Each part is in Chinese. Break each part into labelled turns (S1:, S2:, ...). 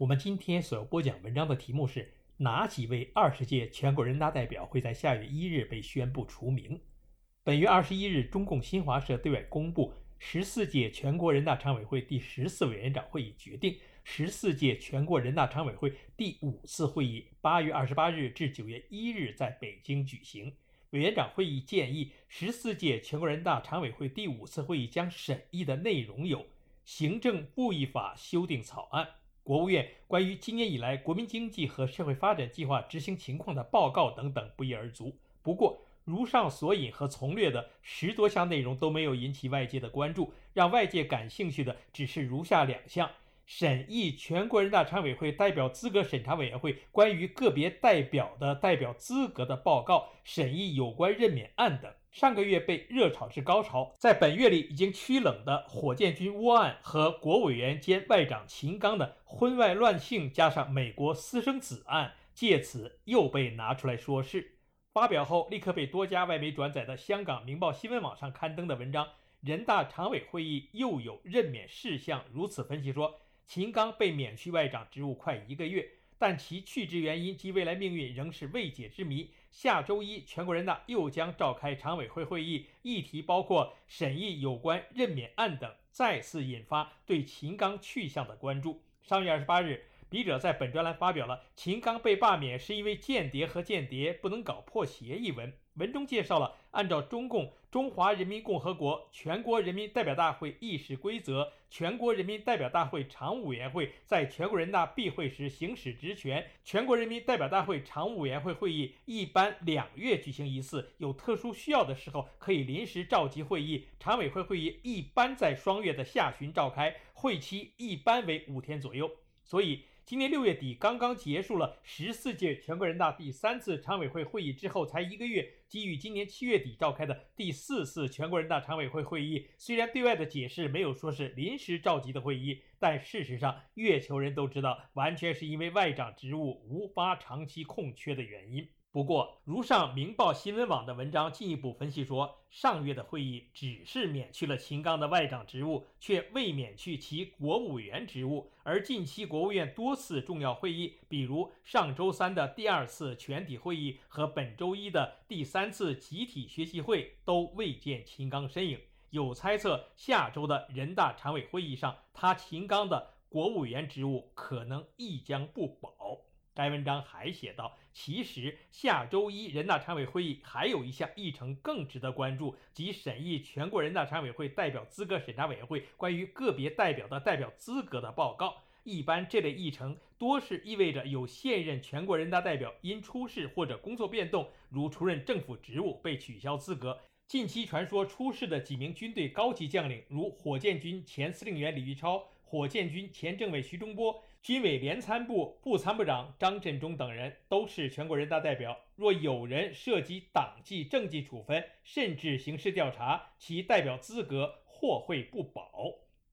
S1: 我们今天所要播讲文章的题目是哪几位二十届全国人大代表会在下月一日被宣布除名？本月二十一日，中共新华社对外公布十四届全国人大常委会第十四委员长会议决定，十四届全国人大常委会第五次会议八月二十八日至九月一日在北京举行。委员长会议建议，十四届全国人大常委会第五次会议将审议的内容有行政复议法修订草案。国务院关于今年以来国民经济和社会发展计划执行情况的报告等等不一而足。不过，如上所引和从略的十多项内容都没有引起外界的关注，让外界感兴趣的只是如下两项：审议全国人大常委会代表资格审查委员会关于个别代表的代表资格的报告，审议有关任免案等。上个月被热炒至高潮，在本月里已经趋冷的火箭军窝案和国委员兼外长秦刚的婚外乱性，加上美国私生子案，借此又被拿出来说事。发表后立刻被多家外媒转载的香港《明报新闻网》上刊登的文章，人大常委会议又有任免事项，如此分析说：秦刚被免去外长职务快一个月。但其去职原因及未来命运仍是未解之谜。下周一，全国人大又将召开常委会会议，议题包括审议有关任免案等，再次引发对秦刚去向的关注。上月二十八日，笔者在本专栏发表了“秦刚被罢免是因为间谍和间谍不能搞破鞋”一文。文中介绍了按照中共中华人民共和国全国人民代表大会议事规则，全国人民代表大会常务委员会在全国人大闭会时行使职权。全国人民代表大会常务委员会会议一般两月举行一次，有特殊需要的时候可以临时召集会议。常委会会议一般在双月的下旬召开，会期一般为五天左右。所以。今年六月底刚刚结束了十四届全国人大第三次常委会会议之后，才一个月，基于今年七月底召开的第四次全国人大常委会会议，虽然对外的解释没有说是临时召集的会议，但事实上月球人都知道，完全是因为外长职务无法长期空缺的原因。不过，如上《明报新闻网》的文章进一步分析说，上月的会议只是免去了秦刚的外长职务，却未免去其国务委员职务。而近期国务院多次重要会议，比如上周三的第二次全体会议和本周一的第三次集体学习会，都未见秦刚身影。有猜测，下周的人大常委会议上，他秦刚的国务委员职务可能亦将不保。该文章还写道：“其实下周一人大常委会议还有一项议程更值得关注，即审议全国人大常委会代表资格审查委员会关于个别代表的代表资格的报告。一般这类议程多是意味着有现任全国人大代表因出事或者工作变动，如出任政府职务被取消资格。近期传说出事的几名军队高级将领，如火箭军前司令员李玉超、火箭军前政委徐中波。”军委联参部副参谋长张振中等人都是全国人大代表。若有人涉及党纪、政纪处分，甚至刑事调查，其代表资格或会不保。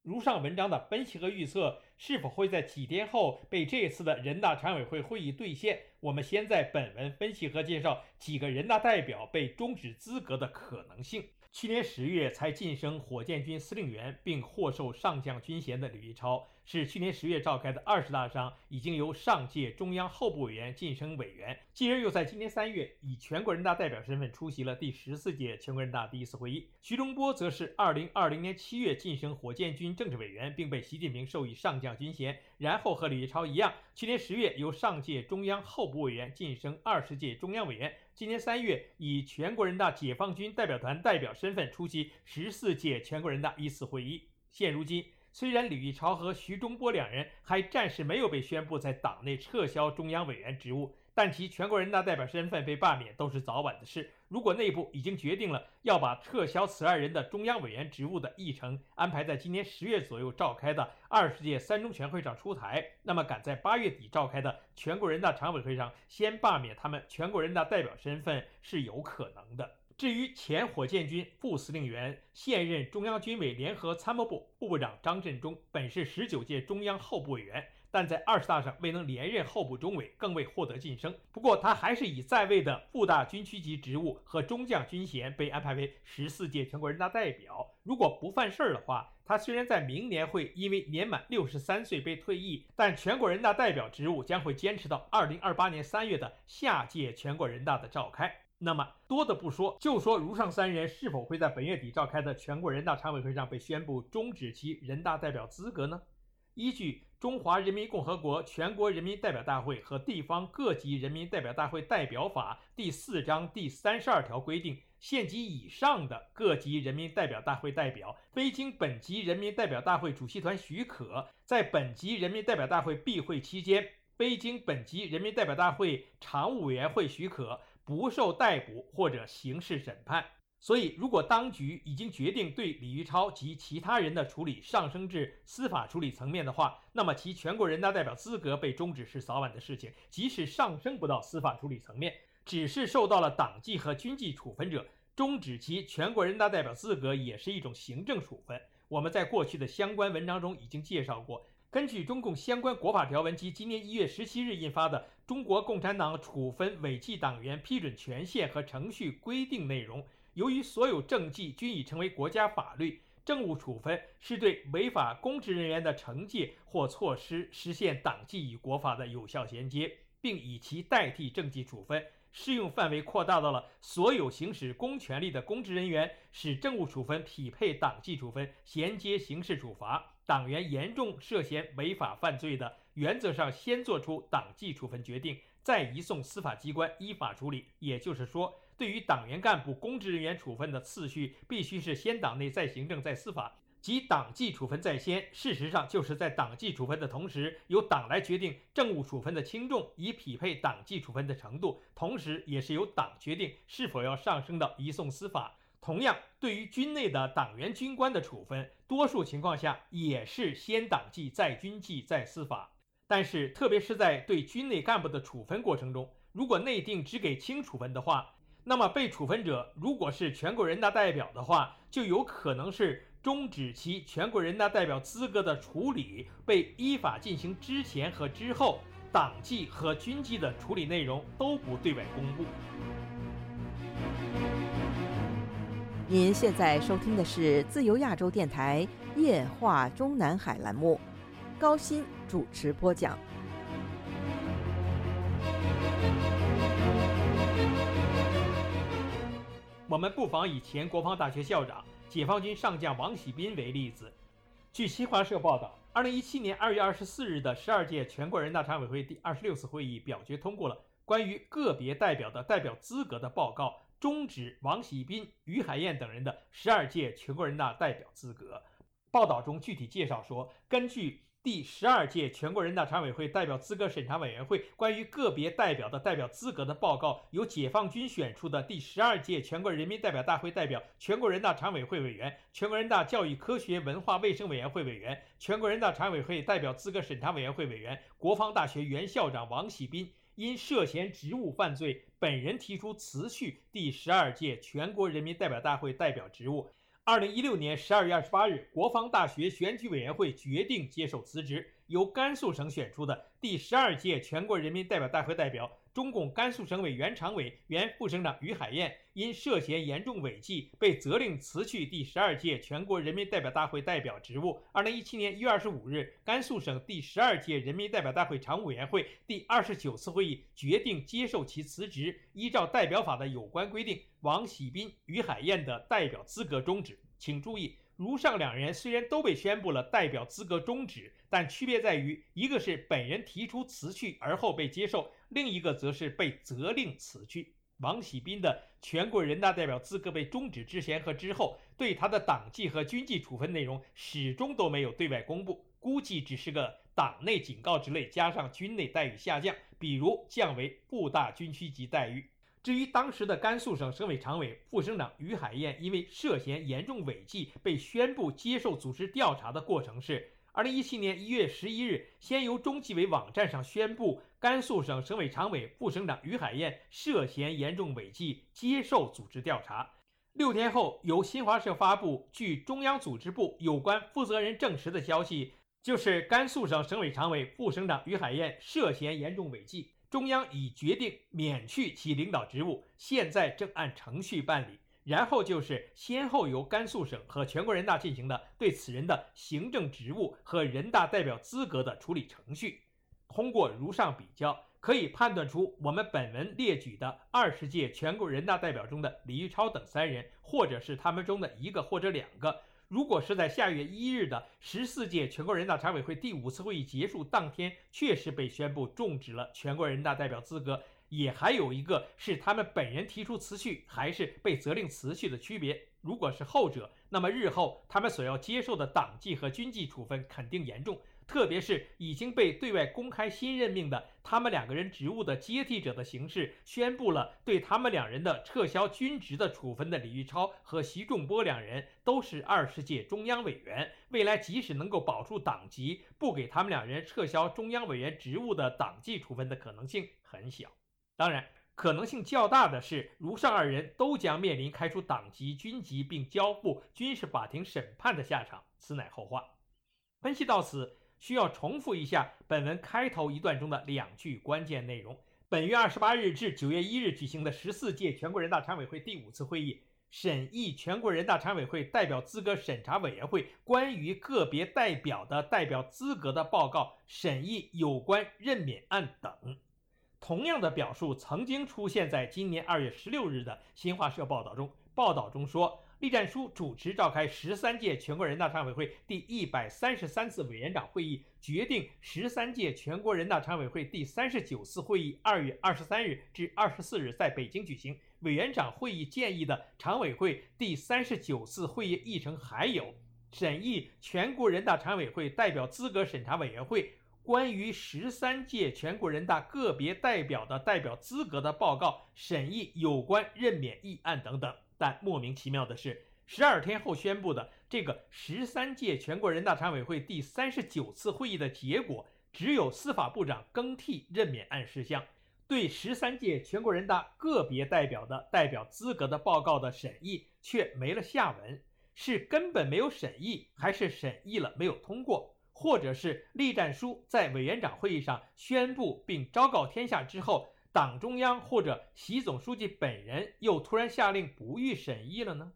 S1: 如上文章的分析和预测，是否会在几天后被这次的人大常委会会议兑现？我们先在本文分析和介绍几个人大代表被终止资格的可能性。去年十月才晋升火箭军司令员并获授上将军衔的李玉超。是去年十月召开的二十大上，已经由上届中央候补委员晋升委员，继而又在今年三月以全国人大代表身份出席了第十四届全国人大第一次会议。徐忠波则是二零二零年七月晋升火箭军政治委员，并被习近平授予上将军衔，然后和李玉超一样，去年十月由上届中央候补委员晋升二十届中央委员，今年三月以全国人大解放军代表团代表身份出席十四届全国人大一次会议。现如今。虽然李玉超和徐忠波两人还暂时没有被宣布在党内撤销中央委员职务，但其全国人大代表身份被罢免都是早晚的事。如果内部已经决定了要把撤销此二人的中央委员职务的议程安排在今年十月左右召开的二十届三中全会上出台，那么赶在八月底召开的全国人大常委会上先罢免他们全国人大代表身份是有可能的。至于前火箭军副司令员、现任中央军委联合参谋部副部长张振中，本是十九届中央候补委员。但在二十大上未能连任候补中委，更未获得晋升。不过他还是以在位的副大军区级职务和中将军衔被安排为十四届全国人大代表。如果不犯事儿的话，他虽然在明年会因为年满六十三岁被退役，但全国人大代表职务将会坚持到二零二八年三月的下届全国人大的召开。那么多的不说，就说如上三人是否会在本月底召开的全国人大常委会上被宣布终止其人大代表资格呢？依据《中华人民共和国全国人民代表大会和地方各级人民代表大会代表法》第四章第三十二条规定，县级以上的各级人民代表大会代表，非经本级人民代表大会主席团许可，在本级人民代表大会闭会期间，非经本级人民代表大会常务委员会许可，不受逮捕或者刑事审判。所以，如果当局已经决定对李玉超及其他人的处理上升至司法处理层面的话，那么其全国人大代表资格被终止是早晚的事情。即使上升不到司法处理层面，只是受到了党纪和军纪处分者，终止其全国人大代表资格也是一种行政处分。我们在过去的相关文章中已经介绍过，根据中共相关国法条文及今年一月十七日印发的《中国共产党处分违纪党员批准权限和程序规定》内容。由于所有政绩均已成为国家法律，政务处分是对违法公职人员的惩戒或措施实现党纪与国法的有效衔接，并以其代替政绩处分，适用范围扩大到了所有行使公权力的公职人员，使政务处分匹配党纪处分，衔接刑事处罚。党员严重涉嫌违法犯罪的，原则上先作出党纪处分决定，再移送司法机关依法处理。也就是说。对于党员干部、公职人员处分的次序，必须是先党内再行政再司法，即党纪处分在先。事实上，就是在党纪处分的同时，由党来决定政务处分的轻重，以匹配党纪处分的程度；同时，也是由党决定是否要上升到移送司法。同样，对于军内的党员、军官的处分，多数情况下也是先党纪再军纪再司法。但是，特别是在对军内干部的处分过程中，如果内定只给轻处分的话，那么被处分者如果是全国人大代表的话，就有可能是终止其全国人大代表资格的处理被依法进行之前和之后，党纪和军纪的处理内容都不对外公布。
S2: 您现在收听的是自由亚洲电台夜话中南海栏目，高鑫主持播讲。
S1: 我们不妨以前国防大学校长、解放军上将王喜斌为例子。据新华社报道，二零一七年二月二十四日的十二届全国人大常委会第二十六次会议表决通过了关于个别代表的代表资格的报告，终止王喜斌、于海燕等人的十二届全国人大代表资格。报道中具体介绍说，根据第十二届全国人大常委会代表资格审查委员会关于个别代表的代表资格的报告，由解放军选出的第十二届全国人民代表大会代表、全国人大常委会委员、全国人大教育科学文化卫生委员会委员、全国人大常委会代表资格审查委员会委员、国防大学原校长王喜斌，因涉嫌职务犯罪，本人提出辞去第十二届全国人民代表大会代表职务。二零一六年十二月二十八日，国防大学选举委员会决定接受辞职。由甘肃省选出的第十二届全国人民代表大会代表、中共甘肃省委原常委、原副省长于海燕，因涉嫌严重违纪，被责令辞去第十二届全国人民代表大会代表职务。二零一七年一月二十五日，甘肃省第十二届人民代表大会常务委员会第二十九次会议决定接受其辞职。依照代表法的有关规定，王喜斌、于海燕的代表资格终止。请注意。如上两人虽然都被宣布了代表资格终止，但区别在于，一个是本人提出辞去而后被接受，另一个则是被责令辞去。王喜斌的全国人大代表资格被终止之前和之后，对他的党纪和军纪处分内容始终都没有对外公布，估计只是个党内警告之类，加上军内待遇下降，比如降为部大军区级待遇。至于当时的甘肃省省委常委、副省长于海燕，因为涉嫌严重违纪，被宣布接受组织调查的过程是：二零一七年一月十一日，先由中纪委网站上宣布甘肃省省委常委、副省长于海燕涉嫌严重违纪，接受组织调查。六天后，由新华社发布据中央组织部有关负责人证实的消息，就是甘肃省省委常委、副省长于海燕涉嫌严重违纪。中央已决定免去其领导职务，现在正按程序办理。然后就是先后由甘肃省和全国人大进行的对此人的行政职务和人大代表资格的处理程序。通过如上比较，可以判断出我们本文列举的二十届全国人大代表中的李玉超等三人，或者是他们中的一个或者两个。如果是在下月一日的十四届全国人大常委会第五次会议结束当天，确实被宣布终止了全国人大代表资格，也还有一个是他们本人提出辞去，还是被责令辞去的区别。如果是后者，那么日后他们所要接受的党纪和军纪处分肯定严重。特别是已经被对外公开新任命的他们两个人职务的接替者的形式，宣布了对他们两人的撤销军职的处分的李玉超和习仲波两人都是二十届中央委员，未来即使能够保住党籍，不给他们两人撤销中央委员职务的党纪处分的可能性很小。当然，可能性较大的是，如上二人都将面临开除党籍、军籍并交付军事法庭审判的下场，此乃后话。分析到此。需要重复一下本文开头一段中的两句关键内容：本月二十八日至九月一日举行的十四届全国人大常委会第五次会议审议全国人大常委会代表资格审查委员会关于个别代表的代表资格的报告，审议有关任免案等。同样的表述曾经出现在今年二月十六日的新华社报道中，报道中说。栗战书主持召开十三届全国人大常委会第一百三十三次委员长会议，决定十三届全国人大常委会第三十九次会议二月二十三日至二十四日在北京举行。委员长会议建议的常委会第三十九次会议议程还有：审议全国人大常委会代表资格审查委员会关于十三届全国人大个别代表的代表资格的报告，审议有关任免议案等等。但莫名其妙的是，十二天后宣布的这个十三届全国人大常委会第三十九次会议的结果，只有司法部长更替任免案事项，对十三届全国人大个别代表的代表资格的报告的审议却没了下文。是根本没有审议，还是审议了没有通过，或者是栗战书在委员长会议上宣布并昭告天下之后？党中央或者习总书记本人又突然下令不予审议了呢？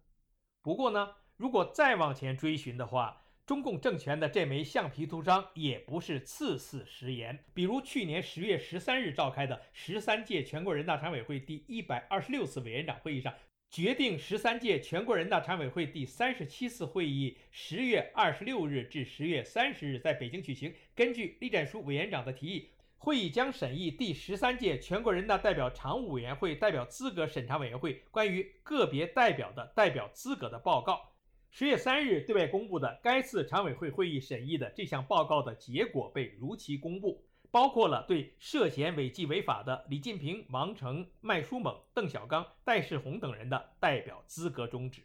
S1: 不过呢，如果再往前追寻的话，中共政权的这枚橡皮图章也不是次次食言。比如去年十月十三日召开的十三届全国人大常委会第一百二十六次委员长会议上，决定十三届全国人大常委会第三十七次会议十月二十六日至十月三十日在北京举行。根据栗战书委员长的提议。会议将审议第十三届全国人大代表常务委员会代表资格审查委员会关于个别代表的代表资格的报告。十月三日对外公布的该次常委会会议审议的这项报告的结果被如期公布，包括了对涉嫌违纪违法的李进平、王成、麦书猛、邓小刚、戴世宏等人的代表资格终止。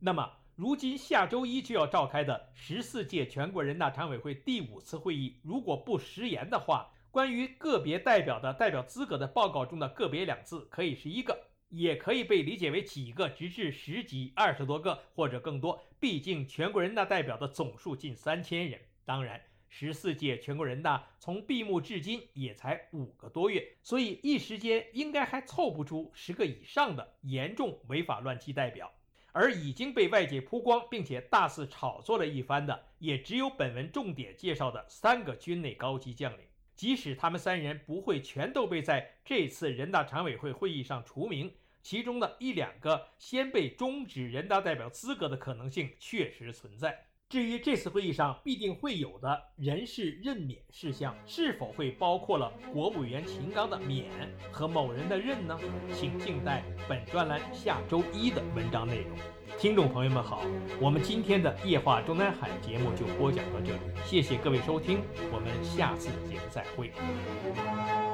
S1: 那么，如今下周一就要召开的十四届全国人大常委会第五次会议，如果不食言的话，关于个别代表的代表资格的报告中的“个别”两字，可以是一个，也可以被理解为几个，直至十几、二十多个或者更多。毕竟全国人大代表的总数近三千人，当然，十四届全国人大从闭幕至今也才五个多月，所以一时间应该还凑不出十个以上的严重违法乱纪代表。而已经被外界曝光并且大肆炒作了一番的，也只有本文重点介绍的三个军内高级将领。即使他们三人不会全都被在这次人大常委会会议上除名，其中的一两个先被终止人大代表资格的可能性确实存在。至于这次会议上必定会有的人事任免事项，是否会包括了国务委员秦刚的免和某人的任呢？请静待本专栏下周一的文章内容。听众朋友们好，我们今天的夜话中南海节目就播讲到这里，谢谢各位收听，我们下次节目再会。